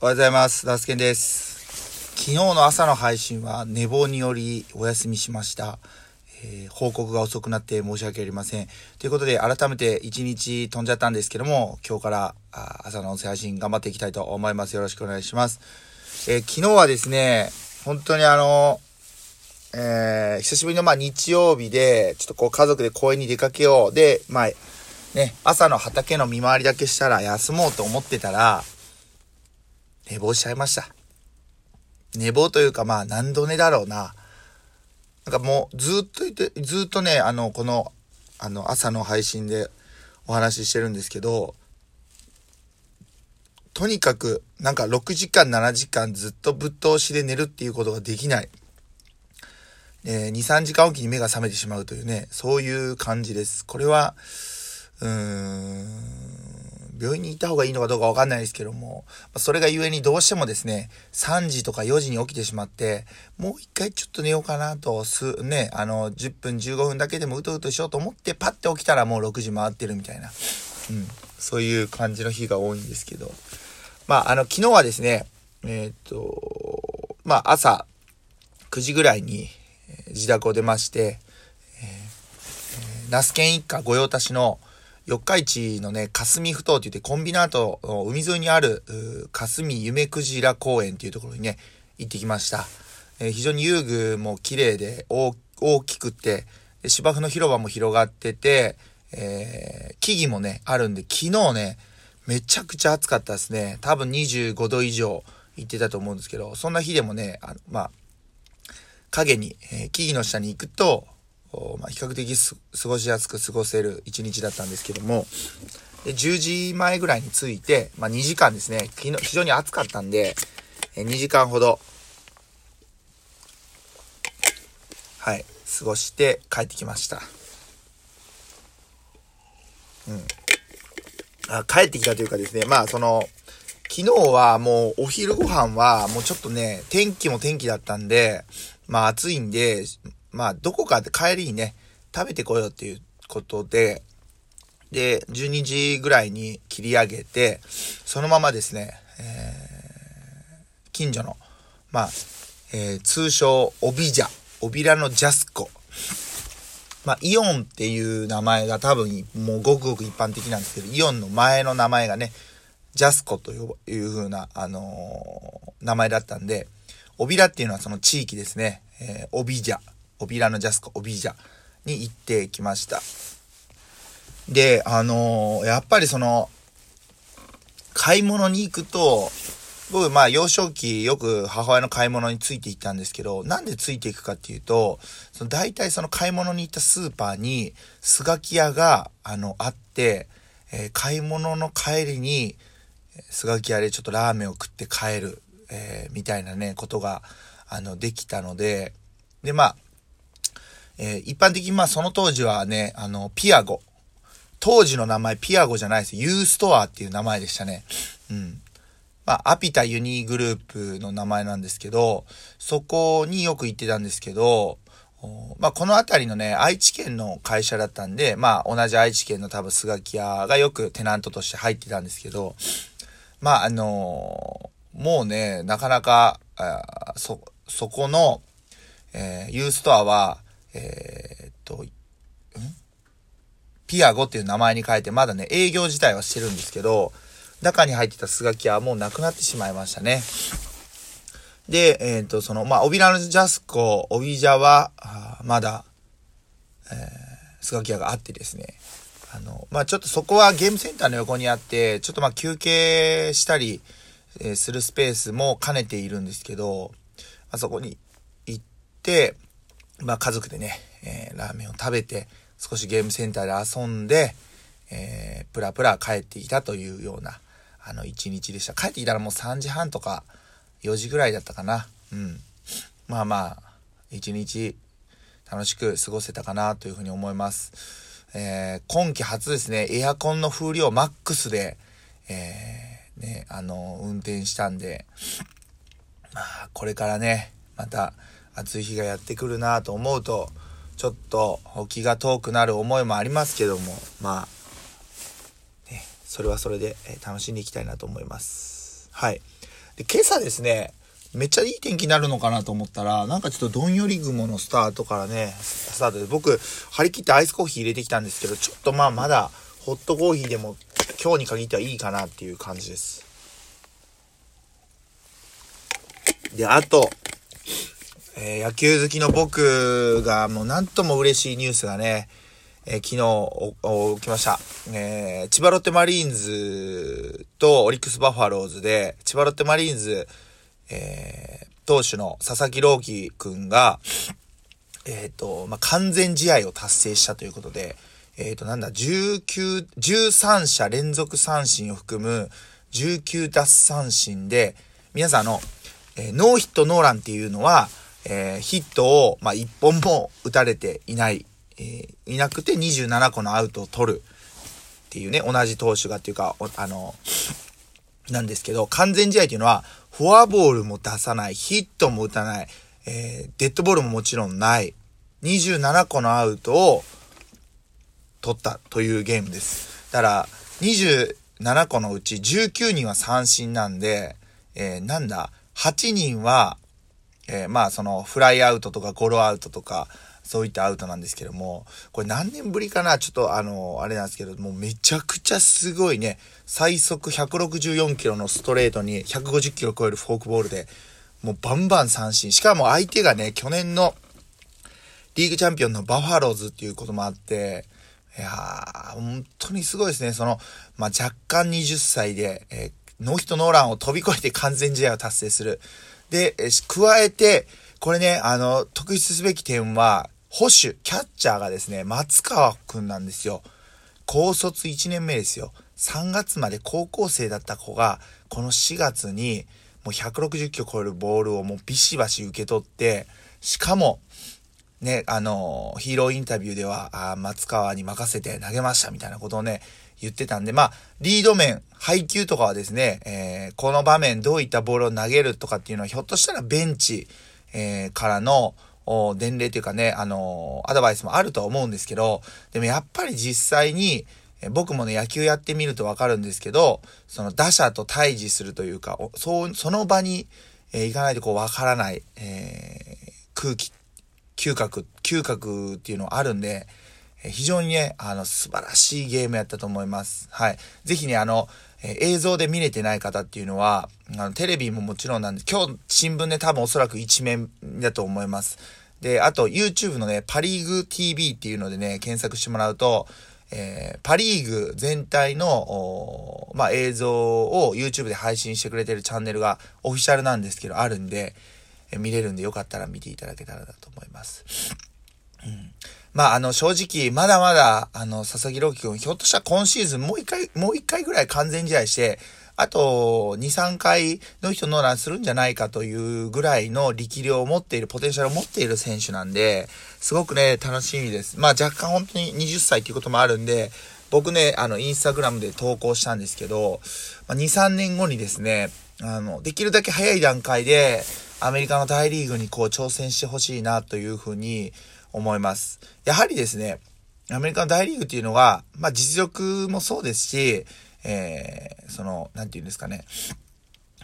おはようございます。ダスケンです。昨日の朝の配信は寝坊によりお休みしました。えー報告が遅くなって申し訳ありません。ということで、改めて一日飛んじゃったんですけども、今日から朝の音声配信頑張っていきたいと思います。よろしくお願いします。えー昨日はですね、本当にあの、えー久しぶりのまあ日曜日で、ちょっとこう家族で公園に出かけよう。で、まあ、ね、朝の畑の見回りだけしたら休もうと思ってたら、寝坊しちゃいました。寝坊というかまあ何度寝だろうな。なんかもうずっといて、ずっとね、あの、この、あの、朝の配信でお話ししてるんですけど、とにかく、なんか6時間、7時間ずっとぶっ通しで寝るっていうことができない。えー2、3時間おきに目が覚めてしまうというね、そういう感じです。これは、うーん、病院に行った方がいいのかどうかわかんないですけども、それがゆえにどうしてもですね、3時とか4時に起きてしまって、もう一回ちょっと寝ようかなと、す、ね、あの、10分15分だけでもうとうとしようと思って、パッて起きたらもう6時回ってるみたいな、うん、そういう感じの日が多いんですけど、まあ、あの、昨日はですね、えーっと、まあ、朝9時ぐらいに、自宅を出まして、那須県一家御用達の四日市のね、霞ふ頭って言ってコンビナートの海沿いにある、霞夢クジラ公園っていうところにね、行ってきました。えー非常に遊具も綺麗で大きくて、芝生の広場も広がってて、えー木々もね、あるんで、昨日ね、めちゃくちゃ暑かったですね。多分25度以上行ってたと思うんですけど、そんな日でもね、あ、まあ、影に、えー木々の下に行くと、まあ、比較的過ごしやすく過ごせる一日だったんですけども、で10時前ぐらいに着いて、まあ、2時間ですね、昨日非常に暑かったんで、え2時間ほど、はい、過ごして帰ってきました。うん。あ帰ってきたというかですね、まあその、昨日はもうお昼ご飯はもうちょっとね、天気も天気だったんで、まあ暑いんで、まあどこかで帰りにね、食べてこようっていうことで、で、12時ぐらいに切り上げて、そのままですね、えー近所の、まあ、えー通称、オビジャ、オビラのジャスコ。まあ、イオンっていう名前が多分もうごくごく一般的なんですけど、イオンの前の名前がね、ジャスコという風な、あのー名前だったんで、オビラっていうのはその地域ですね、えーオビジャ、オビラのジャスコ、オビジャに行ってきました。で、あのーやっぱりその、買い物に行くと、僕、まあ、幼少期、よく母親の買い物について行ったんですけど、なんでついていくかっていうと、その大体その買い物に行ったスーパーに、スガキ屋が、あの、あって、えー買い物の帰りに、スガキ屋でちょっとラーメンを食って帰る、えーみたいなね、ことが、あの、できたので、で、まあ、えー一般的にまあその当時はね、あの、ピアゴ。当時の名前ピアゴじゃないです。ユーストアっていう名前でしたね。うん。まあ、アピタユニーグループの名前なんですけど、そこによく行ってたんですけど、まあ、この辺りのね、愛知県の会社だったんで、まあ、同じ愛知県の多分、スガキ屋がよくテナントとして入ってたんですけど、まあ、あのーもうね、なかなか、そ、そこの、えーユーストアは、えーっと、ん？ピアゴっていう名前に変えて、まだね、営業自体はしてるんですけど、中に入ってたスガキはもうなくなってしまいましたね。で、えっ、と、その、まあ、オビラのジャスコ、オビジャは、まだ、えー、スガキ屋があってですね。あの、まあ、ちょっとそこはゲームセンターの横にあって、ちょっとま、休憩したり、えーするスペースも兼ねているんですけど、あそこに行って、まあ、家族でね、えーラーメンを食べて、少しゲームセンターで遊んで、えープラプラ帰ってきたというような、あの、一日でした。帰ってきたらもう3時半とか4時ぐらいだったかな。うん。まあまあ、一日楽しく過ごせたかなというふうに思います。えー今季初ですね、エアコンの風量マックスで、えーね、あの、運転したんで、まあ、これからね、また暑い日がやってくるなと思うと、ちょっと気が遠くなる思いもありますけども、まあ、ね、それはそれで楽しんでいきたいなと思います。はい。で、今朝ですね、めっちゃいい天気になるのかなと思ったら、なんかちょっとどんより雲のスタートからね、スタートで、僕、張り切ってアイスコーヒー入れてきたんですけど、ちょっとまあまだ、ホットコーヒーでも今日に限ってはいいかなっていう感じです。で、あと、えー、野球好きの僕がもうなんとも嬉しいニュースがね、えー、昨日起きました。えー、千葉ロッテマリーンズとオリックスバファローズで、千葉ロッテマリーンズ、えー、投手の佐々木朗希くんが、えっ、ー、と、まあ、完全試合を達成したということで、えっ、ー、と、なんだ、19、13者連続三振を含む19奪三振で、皆さんあの、えー、ノーヒットノーランっていうのは、えー、ヒットを、まあ、1本も打たれていない、えー、いなくて27個のアウトを取るっていうね、同じ投手がっていうか、あの、なんですけど、完全試合っていうのは、フォアボールも出さない、ヒットも打たない、えー、デッドボールももちろんない、27個のアウトを取ったというゲームです。だから、27個のうち19人は三振なんで、えー、なんだ、8人は、えー、まあそのフライアウトとかゴロアウトとか、そういったアウトなんですけども、これ何年ぶりかな？ちょっとあの、あれなんですけど、もうめちゃくちゃすごいね、最速164キロのストレートに150キロ超えるフォークボールで、もうバンバン三振。しかも相手がね、去年のリーグチャンピオンのバファローズっていうこともあって、いやー、本当にすごいですね。その、まあ、若干20歳で、えー、ノーヒットノーランを飛び越えて完全試合を達成する。で、え、加えて、これね、あの、特筆すべき点は、保守、キャッチャーがですね、松川くんなんですよ。高卒1年目ですよ。3月まで高校生だった子が、この4月に、もう160キロ超えるボールをもうビシバシ受け取って、しかも、ね、あの、ヒーローインタビューでは、あ松川に任せて投げましたみたいなことをね、言ってたんで、まあ、リード面、配球とかはですね、えー、この場面どういったボールを投げるとかっていうのは、ひょっとしたらベンチ、えー、からの、伝令というかね、あのアドバイスもあるとは思うんですけど、でもやっぱり実際に、え僕もね、野球やってみるとわかるんですけど、その打者と対峙するというか、そ、その場に、えー、行かないとこうわからない、えー、空気、嗅覚、嗅覚っていうのあるんで、え、非常にね、あの、素晴らしいゲームやったと思います。はい。ぜひね、あの、え、映像で見れてない方っていうのは、あの、テレビももちろんなんで、今日新聞で多分おそらく一面だと思います。で、あと YouTube のね、パリーグ TV っていうのでね、検索してもらうと、えー、パリーグ全体の、まあ、映像を YouTube で配信してくれてるチャンネルがオフィシャルなんですけど、あるんで、見れるんでよかったら見ていただけたらなと思います。うん、まあ、あの、正直、まだまだ、あの、佐々木朗希君、ひょっとしたら今シーズンもう一回、もう一回ぐらい完全試合して、あと、2、3回の人ノーランするんじゃないかというぐらいの力量を持っている、ポテンシャルを持っている選手なんで、すごくね、楽しみです。まあ若干本当に20歳っていうこともあるんで、僕ね、あの、インスタグラムで投稿したんですけど、まあ、2、3年後にですね、あの、できるだけ早い段階で、アメリカの大リーグにこう挑戦してほしいなというふうに思います。やはりですね、アメリカの大リーグっていうのは、まあ実力もそうですし、えー、その、なんて言うんですかね。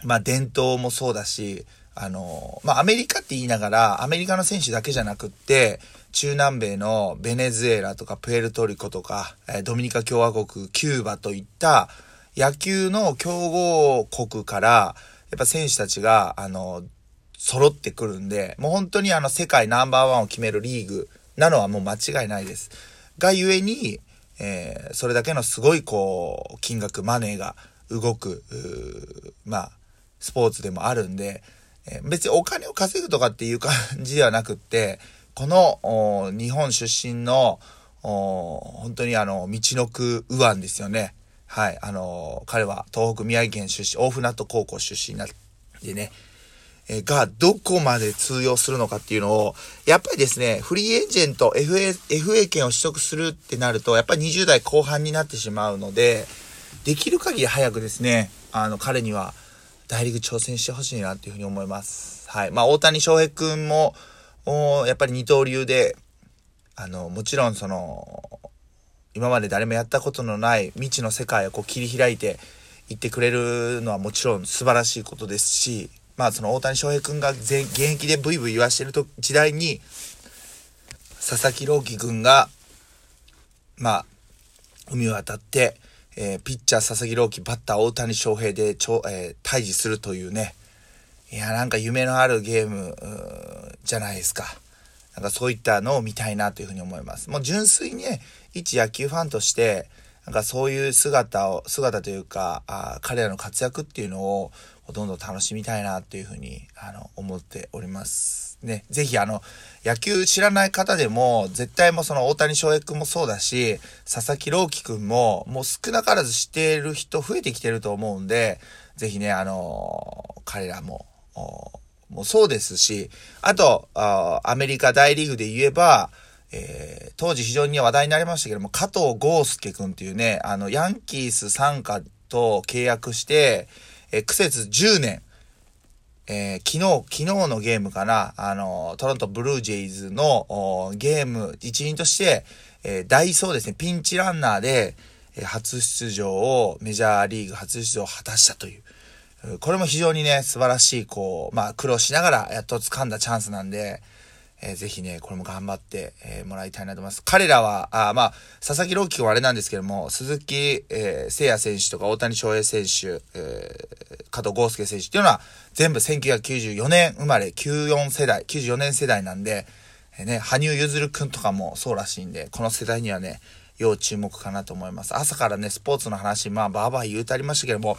まあ、伝統もそうだし、あの、まあ、アメリカって言いながら、アメリカの選手だけじゃなくって、中南米のベネズエラとかプエルトリコとか、えドミニカ共和国、キューバといった野球の強豪国から、やっぱ選手たちが、あの、揃ってくるんで、もう本当にあの世界ナンバーワンを決めるリーグなのはもう間違いないです。がゆえに、えー、それだけのすごいこう、金額、マネーが動く、まあ、スポーツでもあるんで、えー、別にお金を稼ぐとかっていう感じではなくって、この、日本出身の、本当にあの、道のく右腕ですよね。はい。あの、彼は東北宮城県出身、大船渡高校出身なんでね、えがどこまで通用するのかっていうのを、やっぱりですね、フリーエージェント、FA、FA 権を取得するってなると、やっぱり20代後半になってしまうので、できる限り早くですね、あの、彼には大リーグ挑戦してほしいなっていうふうに思います。はい。まあ、大谷翔平くんも、やっぱり二刀流で、あの、もちろんその、今まで誰もやったことのない未知の世界をこう切り開いて言ってくれるのはもちろん素晴らしいことですし、まあその大谷翔平君が現役でブイブイ言わしてると時代に、佐々木朗希君が、まあ、海を渡って、えー、ピッチャー佐々木朗希、バッター大谷翔平でちょ、えー、対峙するというね、いや、なんか夢のあるゲーム、じゃないですか。なんかそういったのを見たいなというふうに思います。もう純粋にね、一野球ファンとして、なんかそういう姿を、姿というか、あ彼らの活躍っていうのをどんどん楽しみたいなっていうふうに、あの、思っております。ね、ぜひあの、野球知らない方でも、絶対もその大谷翔平君もそうだし、佐々木朗希君も、もう少なからず知っている人増えてきてると思うんで、ぜひね、あの、彼らも、もそうですし、あと、あアメリカ大リーグで言えば、えー、当時非常に話題になりましたけども、加藤豪介くんっていうね、あの、ヤンキース参加と契約して、えー、苦節10年、えー、昨日、昨日のゲームかな、あの、トロントブルージェイズのゲーム一員として、えー、ダイソーですね、ピンチランナーで、え、初出場を、メジャーリーグ初出場を果たしたという。これも非常にね、素晴らしい、こう、まあ、苦労しながらやっと掴んだチャンスなんで、えー、ぜひね、これも頑張って、えー、もらいたいなと思います。彼らは、あまあ、佐々木朗希君はあれなんですけども、鈴木、えー、聖也選手とか大谷翔平選手、えー、加藤豪介選手っていうのは、全部1994年生まれ、94世代、94年世代なんで、えー、ね、羽生結弦くんとかもそうらしいんで、この世代にはね、要注目かなと思います。朝からね、スポーツの話、まあ、ばーばー言うてありましたけども、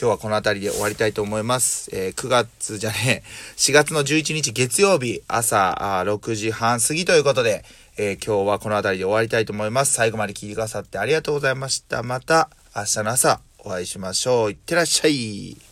今日はこの辺りで終わりたいと思います。えー、9月じゃねえ、4月の11日月曜日朝6時半過ぎということで、えー、今日はこの辺りで終わりたいと思います。最後まで聞いてくださってありがとうございました。また明日の朝お会いしましょう。いってらっしゃい。